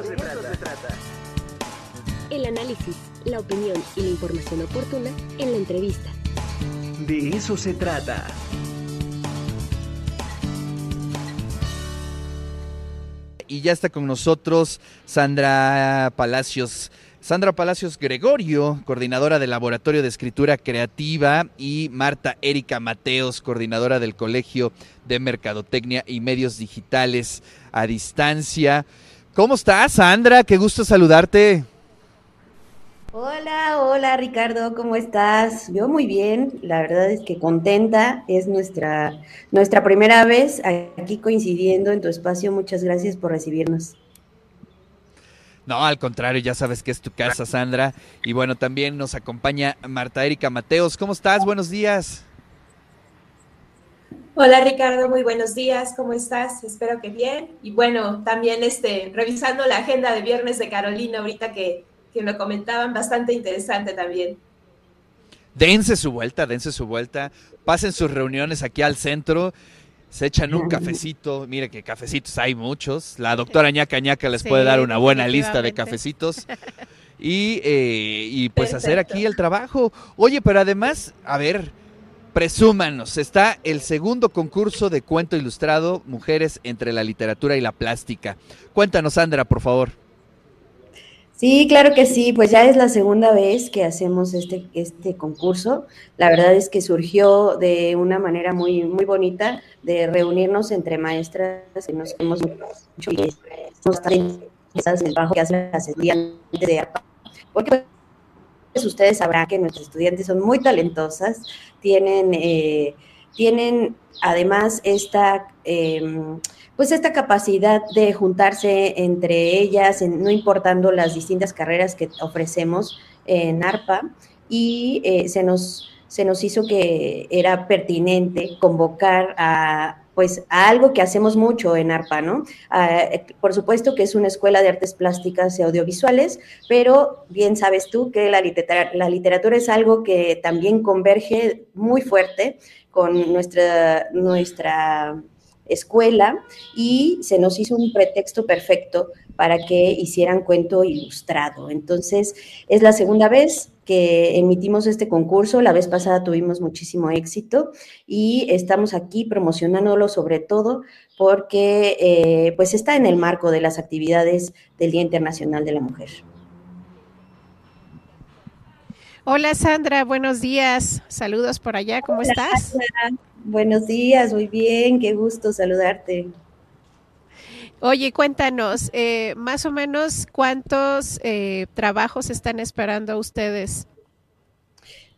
eso, se, trata. El análisis, la opinión y la información oportuna en la entrevista. De eso se trata. Y ya está con nosotros Sandra Palacios. Sandra Palacios Gregorio, coordinadora del Laboratorio de Escritura Creativa, y Marta Erika Mateos, coordinadora del Colegio de Mercadotecnia y Medios Digitales a Distancia. ¿Cómo estás, Sandra? Qué gusto saludarte. Hola, hola Ricardo, ¿cómo estás? Yo muy bien, la verdad es que contenta, es nuestra, nuestra primera vez aquí coincidiendo en tu espacio, muchas gracias por recibirnos. No, al contrario, ya sabes que es tu casa, Sandra. Y bueno, también nos acompaña Marta Erika Mateos. ¿Cómo estás? Buenos días. Hola Ricardo, muy buenos días, ¿cómo estás? Espero que bien. Y bueno, también este, revisando la agenda de viernes de Carolina, ahorita que, que me comentaban, bastante interesante también. Dense su vuelta, dense su vuelta, pasen sus reuniones aquí al centro se echan un cafecito, mire que cafecitos hay muchos, la doctora ñaca ñaca les puede dar una buena lista de cafecitos y, eh, y pues hacer aquí el trabajo. Oye, pero además, a ver, presúmanos, está el segundo concurso de cuento ilustrado, Mujeres entre la literatura y la plástica. Cuéntanos, Sandra, por favor. Sí, claro que sí, pues ya es la segunda vez que hacemos este, este concurso. La verdad es que surgió de una manera muy, muy bonita de reunirnos entre maestras que nos hemos mucho y estamos que hacen de ARPA. Porque pues, ustedes sabrán que nuestros estudiantes son muy talentosas, tienen, eh, tienen además esta... Eh, pues esta capacidad de juntarse entre ellas, no importando las distintas carreras que ofrecemos en ARPA, y eh, se, nos, se nos hizo que era pertinente convocar a pues a algo que hacemos mucho en ARPA, ¿no? por supuesto que es una escuela de artes plásticas y audiovisuales, pero bien sabes tú que la literatura, la literatura es algo que también converge muy fuerte con nuestra, nuestra escuela y se nos hizo un pretexto perfecto para que hicieran cuento ilustrado. Entonces, es la segunda vez que emitimos este concurso. La vez pasada tuvimos muchísimo éxito y estamos aquí promocionándolo sobre todo porque eh, pues está en el marco de las actividades del Día Internacional de la Mujer. Hola Sandra, buenos días. Saludos por allá, ¿cómo estás? Buenos días, muy bien, qué gusto saludarte. Oye, cuéntanos, eh, más o menos cuántos eh, trabajos están esperando ustedes.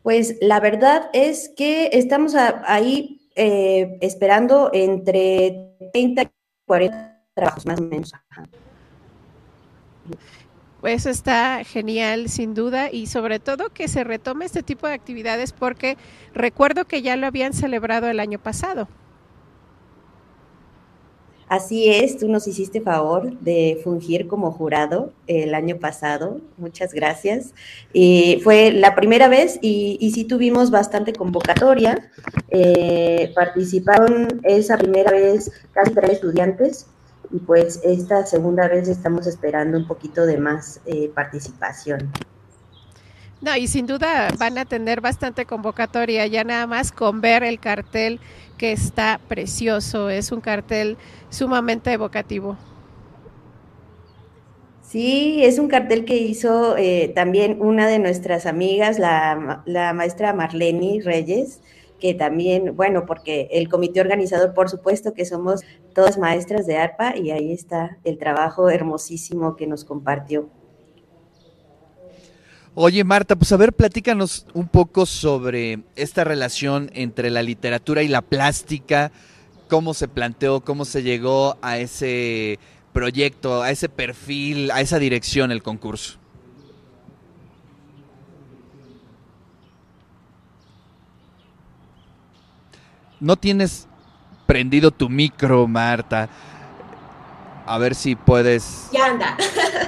Pues la verdad es que estamos ahí eh, esperando entre 30 y 40 trabajos más o menos. Pues está genial, sin duda, y sobre todo que se retome este tipo de actividades porque recuerdo que ya lo habían celebrado el año pasado. Así es, tú nos hiciste favor de fungir como jurado el año pasado, muchas gracias. Fue la primera vez y, y sí tuvimos bastante convocatoria. Eh, participaron esa primera vez casi tres estudiantes y pues esta segunda vez estamos esperando un poquito de más eh, participación. No, y sin duda van a tener bastante convocatoria, ya nada más con ver el cartel que está precioso, es un cartel sumamente evocativo. Sí, es un cartel que hizo eh, también una de nuestras amigas, la, la maestra Marlene Reyes, que también, bueno, porque el comité organizador, por supuesto que somos todas maestras de ARPA y ahí está el trabajo hermosísimo que nos compartió. Oye, Marta, pues a ver, platícanos un poco sobre esta relación entre la literatura y la plástica, cómo se planteó, cómo se llegó a ese proyecto, a ese perfil, a esa dirección el concurso. No tienes prendido tu micro, Marta. A ver si puedes. Ya anda.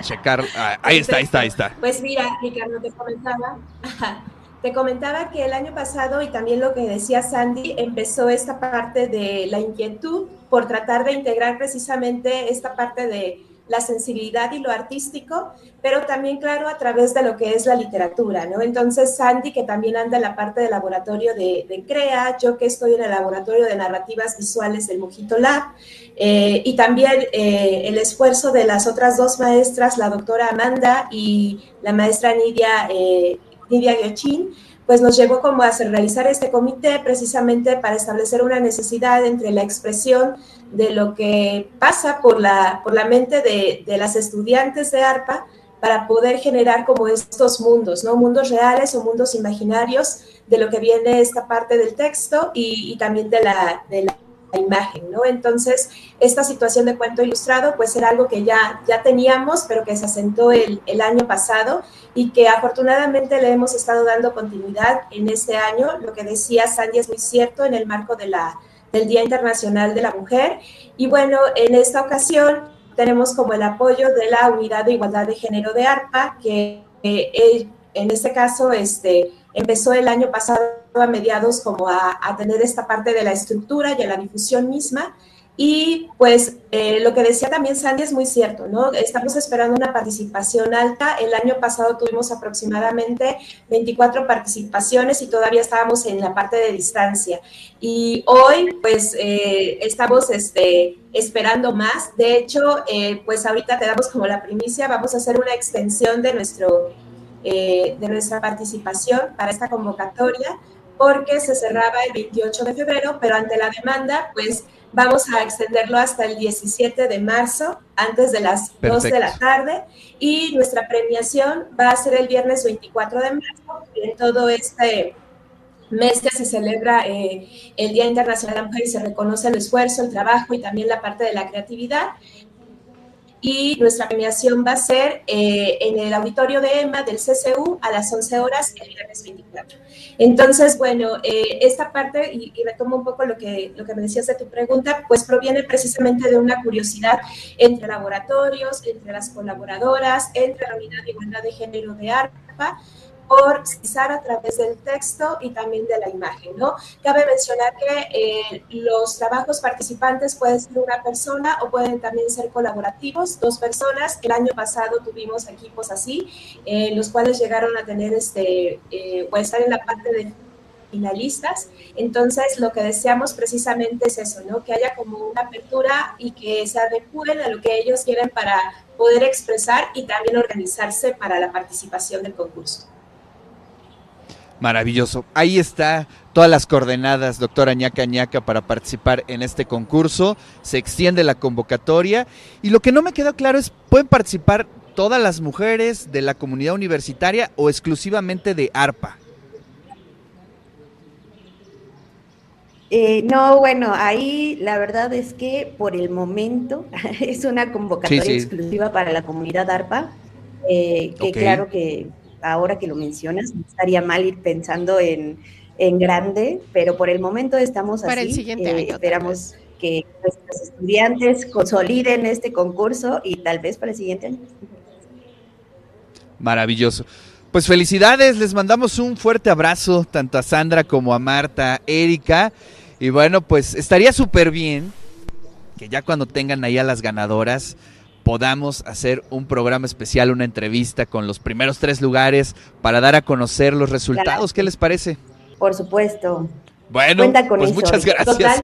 Checar. Ah, ahí está, ahí está, ahí está. Pues mira, Ricardo, te comentaba. Te comentaba que el año pasado, y también lo que decía Sandy, empezó esta parte de la inquietud por tratar de integrar precisamente esta parte de, la sensibilidad y lo artístico, pero también, claro, a través de lo que es la literatura, ¿no? Entonces, Sandy, que también anda en la parte de laboratorio de, CREA, yo que estoy en el laboratorio de narrativas visuales del Mojito Lab, eh, y también eh, el esfuerzo de las otras dos maestras, la doctora Amanda y la maestra Nidia, eh, Nidia pues nos llevó como a realizar este comité precisamente para establecer una necesidad entre la expresión de lo que pasa por la, por la mente de, de las estudiantes de ARPA para poder generar como estos mundos, ¿no? Mundos reales o mundos imaginarios de lo que viene esta parte del texto y, también de la imagen, ¿no? Entonces, esta situación de cuento ilustrado, pues era algo que ya, ya teníamos, pero que se asentó el, el, año pasado y que afortunadamente le hemos estado dando continuidad en este año. Lo que decía Sandy es muy cierto en el marco de la, del Día Internacional de la Mujer. Y bueno, en esta ocasión tenemos como el apoyo de la Unidad de Igualdad de Género de ARPA, que eh, en este caso, este, empezó el año pasado a mediados como a, tener esta parte de la estructura y a la difusión misma. Y pues eh, lo que decía también Sandy es muy cierto, ¿no? Estamos esperando una participación alta. El año pasado tuvimos aproximadamente 24 participaciones y todavía estábamos en la parte de distancia. Y hoy pues eh, estamos este, esperando más. De hecho, eh, pues ahorita te damos como la primicia, vamos a hacer una extensión de nuestro eh, de nuestra participación para esta convocatoria porque se cerraba el 28 de febrero, pero ante la demanda, pues vamos a extenderlo hasta el 17 de marzo, antes de las 2 de la tarde, y nuestra premiación va a ser el viernes 24 de marzo, en todo este mes que se celebra eh, el Día Internacional de la Mujer y se reconoce el esfuerzo, el trabajo y también la parte de la creatividad y nuestra premiación va a ser eh, en el auditorio de EMA del CCU a las 11 horas el viernes 24. Entonces, bueno, eh, esta parte, y, retomo un poco lo que, lo que me decías de tu pregunta, pues proviene precisamente de una curiosidad entre laboratorios, entre las colaboradoras, entre la Unidad de Igualdad de Género de ARPA, por expresar a través del texto y también de la imagen, ¿no? Cabe mencionar que eh, los trabajos participantes pueden ser una persona o pueden también ser colaborativos, dos personas. El año pasado tuvimos equipos así, eh, los cuales llegaron a tener este, eh, o estar en la parte de finalistas. Entonces, lo que deseamos precisamente es eso, ¿no? Que haya como una apertura y que se adecúen a lo que ellos quieren para poder expresar y también organizarse para la participación del concurso. Maravilloso. Ahí está todas las coordenadas, doctora ñaca ñaca, para participar en este concurso. Se extiende la convocatoria. Y lo que no me quedó claro es, ¿pueden participar todas las mujeres de la comunidad universitaria o exclusivamente de ARPA? Eh, no, bueno, ahí la verdad es que por el momento es una convocatoria exclusiva para la comunidad ARPA, eh, que claro que ahora que lo mencionas, no estaría mal ir pensando en, grande, pero por el momento estamos Para así. el siguiente año. Esperamos que nuestros estudiantes consoliden este concurso y tal vez para el siguiente año. Maravilloso. Pues felicidades, les mandamos un fuerte abrazo tanto a Sandra como a Marta, Erika. Y bueno, pues estaría súper bien que ya cuando tengan ahí a las ganadoras, podamos hacer un programa especial, una entrevista con los primeros tres lugares para dar a conocer los resultados. ¿Qué les parece? Por supuesto. Bueno, pues muchas gracias.